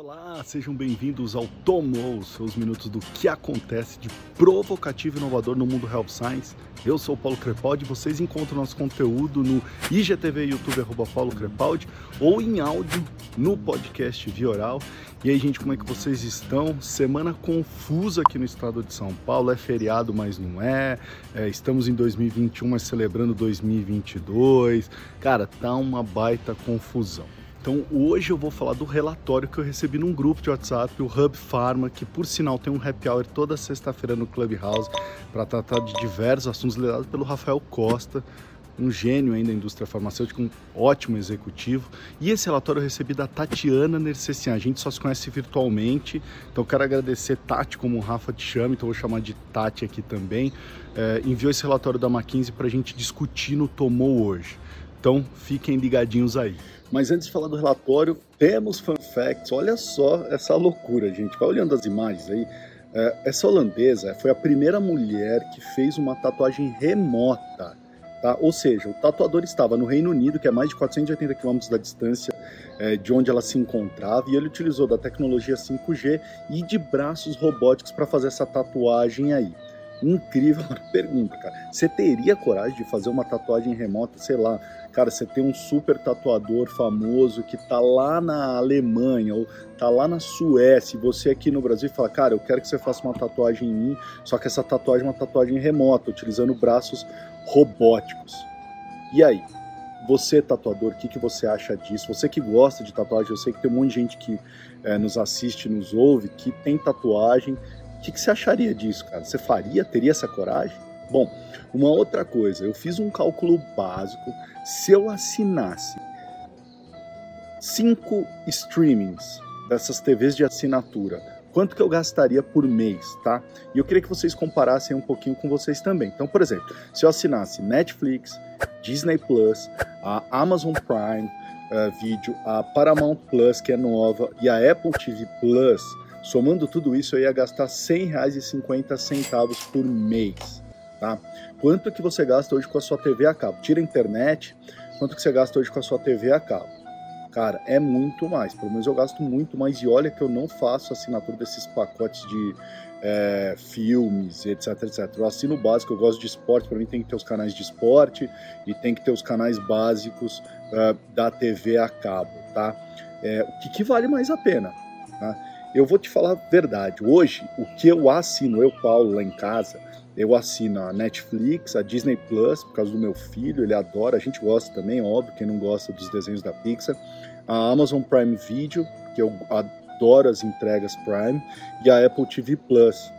Olá, sejam bem-vindos ao Tomou, seus minutos do que acontece de provocativo e inovador no mundo Health Science. Eu sou o Paulo Crepaldi, vocês encontram nosso conteúdo no IGTV YouTube arroba Paulo Crepaldi ou em áudio no podcast Via Oral. E aí, gente, como é que vocês estão? Semana confusa aqui no estado de São Paulo, é feriado, mas não é. é estamos em 2021, mas celebrando 2022. Cara, tá uma baita confusão. Então hoje eu vou falar do relatório que eu recebi num grupo de WhatsApp, o Hub Pharma, que por sinal tem um happy hour toda sexta-feira no Clubhouse para tratar de diversos assuntos liderados pelo Rafael Costa, um gênio ainda da indústria farmacêutica, um ótimo executivo. E esse relatório eu recebi da Tatiana Nercessian. A gente só se conhece virtualmente, então quero agradecer Tati, como o Rafa te chama, então vou chamar de Tati aqui também. É, enviou esse relatório da McKinsey para a gente discutir no Tomou hoje. Então fiquem ligadinhos aí. Mas antes de falar do relatório, temos fun facts. Olha só essa loucura, gente. Vai olhando as imagens aí. É, essa holandesa foi a primeira mulher que fez uma tatuagem remota. Tá? Ou seja, o tatuador estava no Reino Unido, que é mais de 480 quilômetros da distância é, de onde ela se encontrava, e ele utilizou da tecnologia 5G e de braços robóticos para fazer essa tatuagem aí. Incrível. pergunta, cara. Você teria coragem de fazer uma tatuagem remota, sei lá, cara, você tem um super tatuador famoso que tá lá na Alemanha ou tá lá na Suécia, e você aqui no Brasil fala, cara, eu quero que você faça uma tatuagem em mim, só que essa tatuagem é uma tatuagem remota, utilizando braços robóticos. E aí? Você, tatuador, o que, que você acha disso? Você que gosta de tatuagem, eu sei que tem um monte de gente que é, nos assiste, nos ouve, que tem tatuagem o que, que você acharia disso, cara? Você faria? Teria essa coragem? Bom, uma outra coisa, eu fiz um cálculo básico. Se eu assinasse cinco streamings dessas TVs de assinatura, quanto que eu gastaria por mês, tá? E eu queria que vocês comparassem um pouquinho com vocês também. Então, por exemplo, se eu assinasse Netflix, Disney Plus, a Amazon Prime uh, Video, a Paramount Plus, que é nova, e a Apple TV Plus, Somando tudo isso, eu ia gastar R$ 100,50 por mês. Tá? Quanto que você gasta hoje com a sua TV a cabo? Tira a internet, quanto que você gasta hoje com a sua TV a cabo? Cara, é muito mais. Pelo menos eu gasto muito mais. E olha que eu não faço assinatura desses pacotes de é, filmes, etc, etc. Eu assino básico, eu gosto de esporte. Para mim tem que ter os canais de esporte e tem que ter os canais básicos uh, da TV a cabo, tá? É, o que, que vale mais a pena? Tá? Eu vou te falar a verdade. Hoje, o que eu assino, eu, Paulo, lá em casa, eu assino a Netflix, a Disney Plus, por causa do meu filho, ele adora, a gente gosta também, óbvio, quem não gosta dos desenhos da Pixar, a Amazon Prime Video, que eu adoro as entregas Prime, e a Apple TV Plus,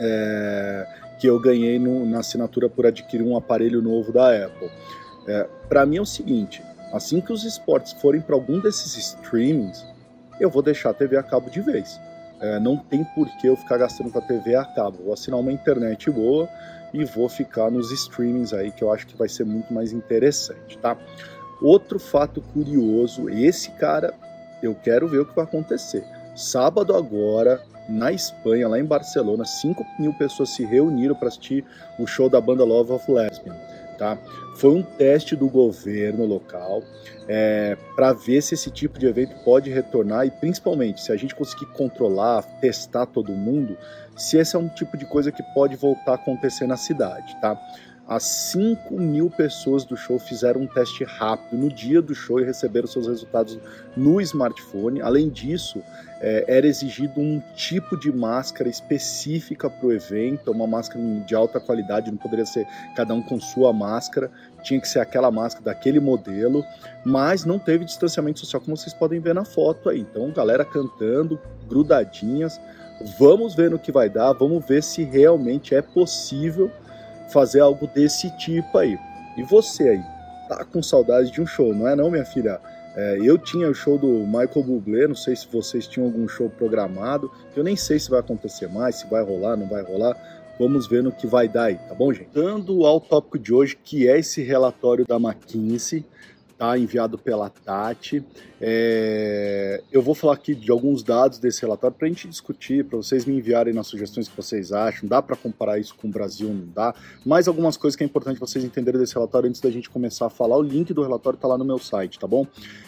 é, que eu ganhei no, na assinatura por adquirir um aparelho novo da Apple. É, para mim é o seguinte, assim que os esportes forem para algum desses streamings, eu vou deixar a TV a cabo de vez. É, não tem por que eu ficar gastando com a TV a cabo. Vou assinar uma internet boa e vou ficar nos streamings aí, que eu acho que vai ser muito mais interessante, tá? Outro fato curioso, esse cara, eu quero ver o que vai acontecer. Sábado agora, na Espanha, lá em Barcelona, 5 mil pessoas se reuniram para assistir o show da banda Love of Lesbian. Tá? Foi um teste do governo local é, para ver se esse tipo de evento pode retornar e, principalmente, se a gente conseguir controlar, testar todo mundo, se esse é um tipo de coisa que pode voltar a acontecer na cidade. Tá? As 5 mil pessoas do show fizeram um teste rápido no dia do show e receberam seus resultados no smartphone. Além disso, é, era exigido um tipo de máscara específica para o evento, uma máscara de alta qualidade, não poderia ser cada um com sua máscara, tinha que ser aquela máscara daquele modelo, mas não teve distanciamento social, como vocês podem ver na foto aí. Então, galera cantando, grudadinhas. Vamos ver no que vai dar, vamos ver se realmente é possível fazer algo desse tipo aí. E você aí, tá com saudade de um show, não é não, minha filha? É, eu tinha o show do Michael Bublé, não sei se vocês tinham algum show programado, que eu nem sei se vai acontecer mais, se vai rolar, não vai rolar. Vamos ver no que vai dar aí, tá bom, gente? Dando ao tópico de hoje, que é esse relatório da McKinsey, tá? Enviado pela Tati. É... Eu vou falar aqui de alguns dados desse relatório para a gente discutir, para vocês me enviarem nas sugestões que vocês acham. Dá para comparar isso com o Brasil? Não dá? Mais algumas coisas que é importante vocês entenderem desse relatório antes da gente começar a falar. O link do relatório está lá no meu site, tá bom?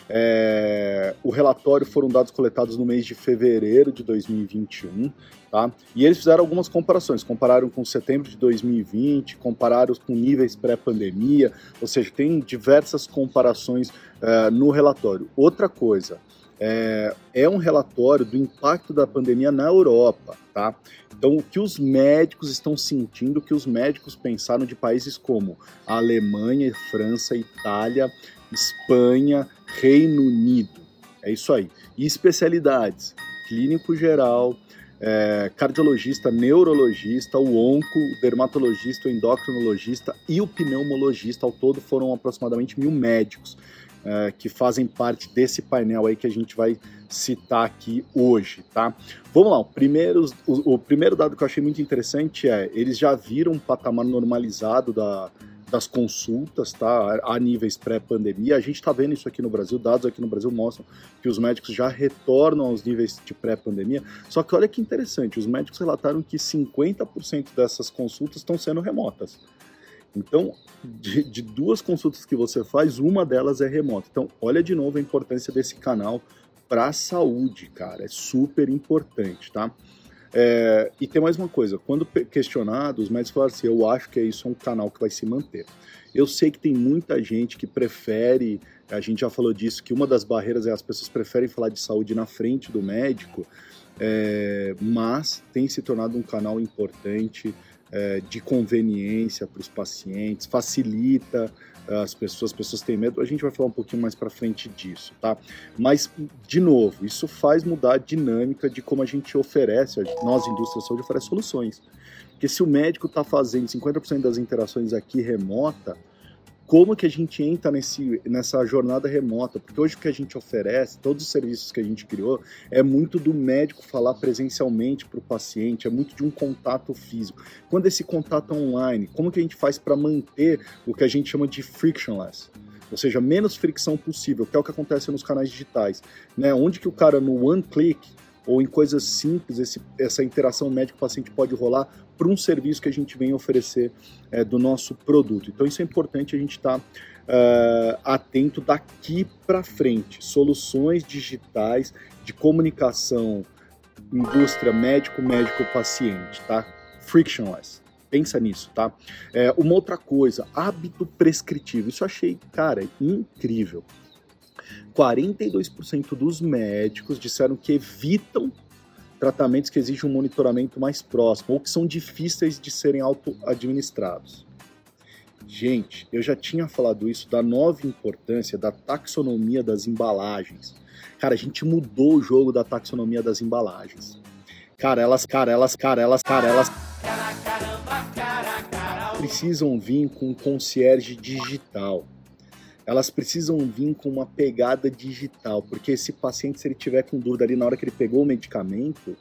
É... O relatório foram dados coletados no mês de fevereiro de 2021. Tá? E eles fizeram algumas comparações, compararam com setembro de 2020, compararam com níveis pré-pandemia, ou seja, tem diversas comparações uh, no relatório. Outra coisa, é, é, um relatório do impacto da pandemia na Europa, tá? Então, o que os médicos estão sentindo, o que os médicos pensaram de países como Alemanha, França, Itália, Espanha, Reino Unido. É isso aí. E especialidades: clínico geral, é, cardiologista, neurologista, o onco, o dermatologista, o endocrinologista e o pneumologista. Ao todo foram aproximadamente mil médicos é, que fazem parte desse painel aí que a gente vai citar aqui hoje, tá? Vamos lá, o primeiro, o, o primeiro dado que eu achei muito interessante é eles já viram um patamar normalizado da, das consultas, tá? A níveis pré-pandemia. A gente está vendo isso aqui no Brasil, dados aqui no Brasil mostram que os médicos já retornam aos níveis de pré-pandemia. Só que olha que interessante, os médicos relataram que 50% dessas consultas estão sendo remotas. Então, de, de, duas consultas que você faz, uma delas é remota. Então, olha de novo a importância desse canal para a saúde, cara. É super importante, tá? É, e tem mais uma coisa, quando questionado, os médicos falaram assim, eu acho que isso é um canal que vai se manter. Eu sei que tem muita gente que prefere, a gente já falou disso, que uma das barreiras é as pessoas preferem falar de saúde na frente do médico, é, mas tem se tornado um canal importante é, de conveniência para os pacientes, facilita as pessoas, as pessoas têm medo. A gente vai falar um pouquinho mais para frente disso, tá? Mas de novo, isso faz mudar a dinâmica de como a gente oferece, nós indústria da saúde oferece soluções. Porque se o médico está fazendo 50% das interações aqui remota, como que a gente entra nesse, nessa jornada remota, porque hoje o que a gente oferece, todos os serviços que a gente criou, é muito do médico falar presencialmente para o paciente, é muito de um contato físico. Quando esse contato é online, como que a gente faz para manter o que a gente chama de frictionless? Ou seja, menos fricção possível, que é o que acontece nos canais digitais. Né? Onde que o cara, no one click, ou em coisas simples, esse, essa interação médico-paciente pode rolar para um serviço que a gente vem oferecer é, do nosso produto. Então, isso é importante a gente estar tá, uh, atento daqui para frente. Soluções digitais de comunicação, indústria médico-médico-paciente, tá? Frictionless. Pensa nisso, tá? É, uma outra coisa, hábito prescritivo. Isso eu achei, cara, incrível. 42% dos médicos disseram que evitam tratamentos que exigem um monitoramento mais próximo ou que são difíceis de serem auto-administrados. Gente, eu já tinha falado isso da nova importância da taxonomia das embalagens. Cara, a gente mudou o jogo da taxonomia das embalagens. Cara, elas, cara, elas, cara, elas, elas precisam vir com um concierge digital elas precisam vir com uma pegada digital, porque esse paciente, se ele tiver com dúvida ali na hora que ele pegou o medicamento,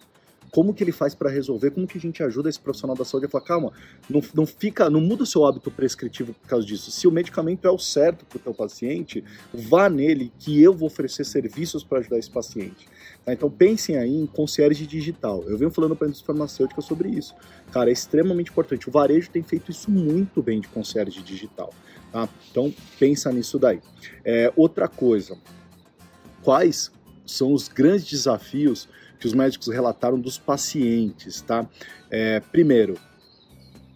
como que ele faz para resolver? Como que a gente ajuda esse profissional da saúde a falar, calma, não, não fica, não muda o seu hábito prescritivo por causa disso. Se o medicamento é o certo para o teu paciente, vá nele que eu vou oferecer serviços para ajudar esse paciente. Tá? Então pensem aí em concierge digital. Eu venho falando para a indústria farmacêutica sobre isso. Cara, é extremamente importante. O varejo tem feito isso muito bem de concierge digital. Tá? Então, pensa nisso daí. É, outra coisa, quais são os grandes desafios que os médicos relataram dos pacientes? Tá? É, primeiro,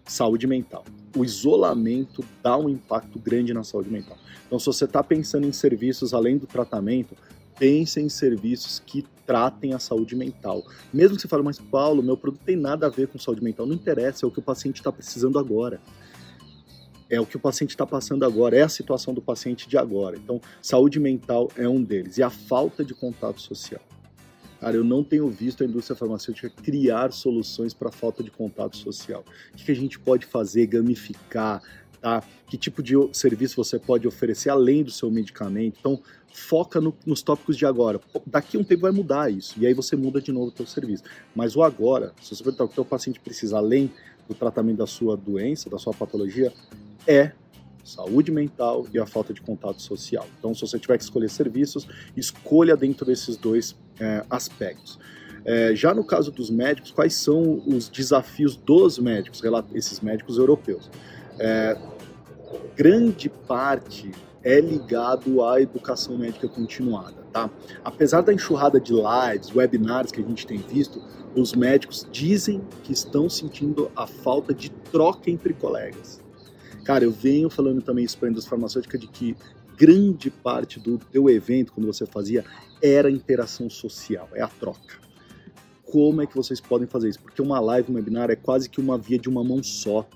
saúde mental. O isolamento dá um impacto grande na saúde mental. Então, se você está pensando em serviços além do tratamento, pense em serviços que tratem a saúde mental. Mesmo que você fale, mas Paulo, meu produto tem nada a ver com saúde mental, não interessa, é o que o paciente está precisando agora é o que o paciente está passando agora, é a situação do paciente de agora. Então, saúde mental é um deles. E a falta de contato social. Cara, eu não tenho visto a indústria farmacêutica criar soluções para a falta de contato social. O que a gente pode fazer? Gamificar, tá? Que tipo de serviço você pode oferecer além do seu medicamento? Então, foca no, nos tópicos de agora. Daqui a um tempo vai mudar isso, e aí você muda de novo o seu serviço. Mas o agora, se você perguntar o que o paciente precisa além do tratamento da sua doença, da sua patologia, é saúde mental e a falta de contato social. Então, se você tiver que escolher serviços, escolha dentro desses dois é, aspectos. É, já no caso dos médicos, quais são os desafios dos médicos, esses médicos europeus? É, grande parte é ligado à educação médica continuada, tá? Apesar da enxurrada de lives, webinars que a gente tem visto, os médicos dizem que estão sentindo a falta de troca entre colegas. Cara, eu venho falando também isso para a indústria farmacêutica de que grande parte do teu evento, quando você fazia, era interação social, é a troca. Como é que vocês podem fazer isso? Porque uma live, um webinar é quase que uma via de uma mão só.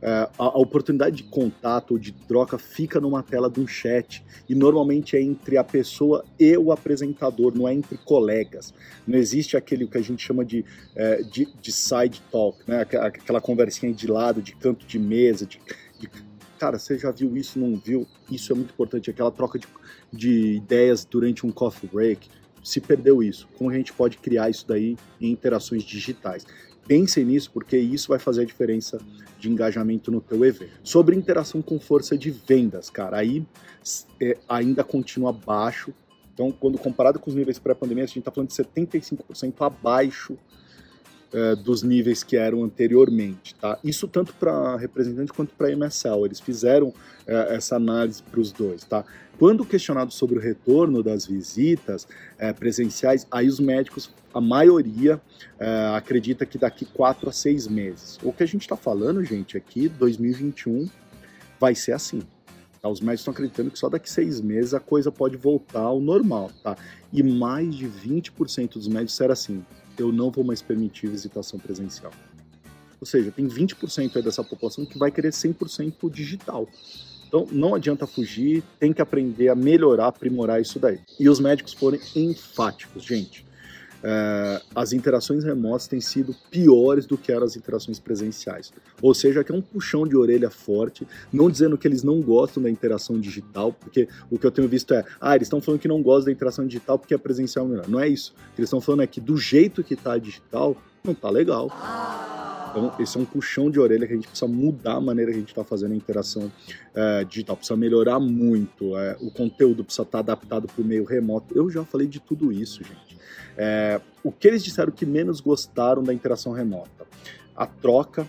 É, a, a, oportunidade de contato ou de troca fica numa tela de um chat e normalmente é entre a pessoa e o apresentador, não é entre colegas. Não existe aquele que a gente chama de, é, de, de, side talk, né? aquela conversinha de lado, de canto de mesa, de, de cara, você já viu isso, não viu? Isso é muito importante, aquela troca de, de ideias durante um coffee break. Se perdeu isso, como a gente pode criar isso daí em interações digitais? Pensem nisso, porque isso vai fazer a diferença de engajamento no teu evento. Sobre interação com força de vendas, cara, aí é, ainda continua baixo. Então, quando comparado com os níveis pré-pandemia, a gente está falando de 75% abaixo é, dos níveis que eram anteriormente, tá? Isso tanto para representante quanto para MSL, eles fizeram é, essa análise para os dois, tá? Quando questionado sobre o retorno das visitas é, presenciais, aí os médicos, a maioria, é, acredita que daqui quatro a seis meses. O que a gente está falando, gente, aqui, 2021 vai ser assim. Tá? Os médicos estão acreditando que só daqui seis meses a coisa pode voltar ao normal, tá? E mais de 20% dos médicos disseram assim: eu não vou mais permitir visitação presencial. Ou seja, tem 20% dessa população que vai querer 100% digital. Então não adianta fugir, tem que aprender a melhorar, aprimorar isso daí. E os médicos foram enfáticos, gente. É, as interações remotas têm sido piores do que eram as interações presenciais. Ou seja, que é um puxão de orelha forte, não dizendo que eles não gostam da interação digital, porque o que eu tenho visto é, ah, eles estão falando que não gostam da interação digital porque a presencial é melhor. Não é isso. O que eles estão falando é que do jeito que está digital, não está legal. Então, esse é um puxão de orelha que a gente precisa mudar a maneira que a gente está fazendo a interação é, digital, precisa melhorar muito, é, o conteúdo precisa estar tá adaptado para o meio remoto. Eu já falei de tudo isso, gente. É, o que eles disseram que menos gostaram da interação remota? A troca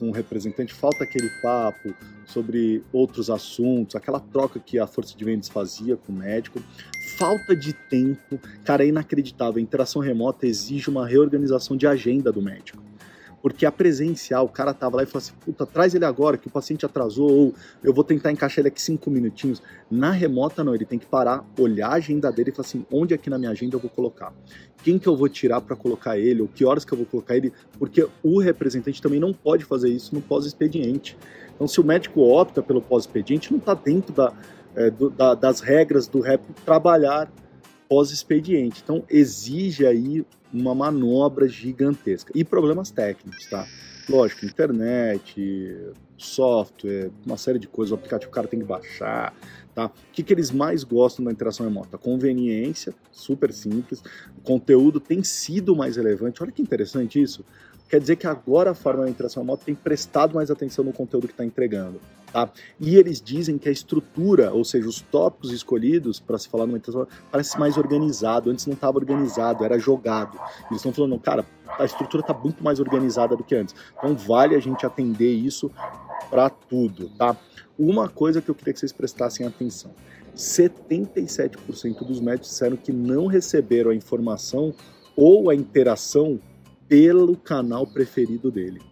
com o representante, falta aquele papo sobre outros assuntos, aquela troca que a força de vendas fazia com o médico, falta de tempo, cara, é inacreditável. A interação remota exige uma reorganização de agenda do médico. Porque a presencial, o cara tava lá e falou assim: puta, traz ele agora, que o paciente atrasou, ou eu vou tentar encaixar ele aqui cinco minutinhos. Na remota, não, ele tem que parar, olhar a agenda dele e falar assim: onde aqui na minha agenda eu vou colocar? Quem que eu vou tirar para colocar ele, ou que horas que eu vou colocar ele? Porque o representante também não pode fazer isso no pós-expediente. Então, se o médico opta pelo pós-expediente, não está dentro da, é, do, da, das regras do REP trabalhar pós-expediente. Então, exige aí uma manobra gigantesca. E problemas técnicos, tá? Lógico, internet, software, uma série de coisas, o aplicativo o cara tem que baixar, tá? O que, que eles mais gostam da interação remota? Conveniência, super simples, o conteúdo tem sido mais relevante. Olha que interessante isso. Quer dizer que agora a forma da interação remota tem prestado mais atenção no conteúdo que está entregando. Tá? E eles dizem que a estrutura, ou seja, os tópicos escolhidos para se falar numa interação, parece mais organizado. Antes não estava organizado, era jogado. Eles estão falando, cara, a estrutura está muito mais organizada do que antes. Então vale a gente atender isso para tudo, tá? Uma coisa que eu queria que vocês prestassem atenção: 77% dos médicos disseram que não receberam a informação ou a interação pelo canal preferido dele.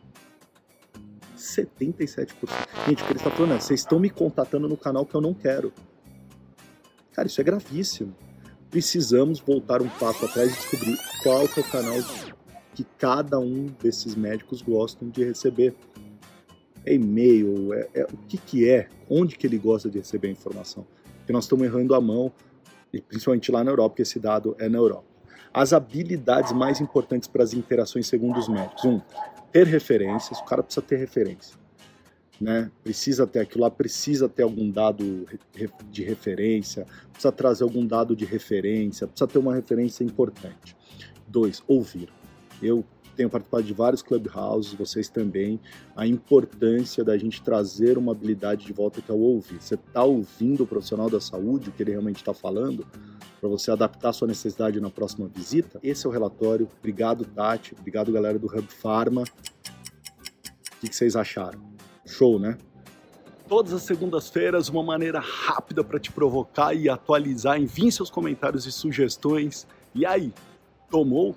77%. Gente, o que ele está falando é: vocês estão me contatando no canal que eu não quero. Cara, isso é gravíssimo. Precisamos voltar um passo atrás e descobrir qual que é o canal que cada um desses médicos gostam de receber. É e-mail, é, é, o que, que é, onde que ele gosta de receber a informação. Porque nós estamos errando a mão, e principalmente lá na Europa, porque esse dado é na Europa as habilidades mais importantes para as interações segundo os médicos. Um, ter referências, o cara precisa ter referência. Né? Precisa ter aquilo lá, precisa ter algum dado de referência, precisa trazer algum dado de referência, precisa ter uma referência importante. Dois, ouvir. Eu tenho participado de vários clubhouses, vocês também, a importância da gente trazer uma habilidade de volta que é o ouvir. Você está ouvindo o profissional da saúde, o que ele realmente está falando, para você adaptar a sua necessidade na próxima visita? Esse é o relatório. Obrigado, Tati. Obrigado, galera do Hub Pharma. O que vocês acharam? Show, né? Todas as segundas-feiras, uma maneira rápida para te provocar e atualizar. Envie seus comentários e sugestões. E aí, tomou?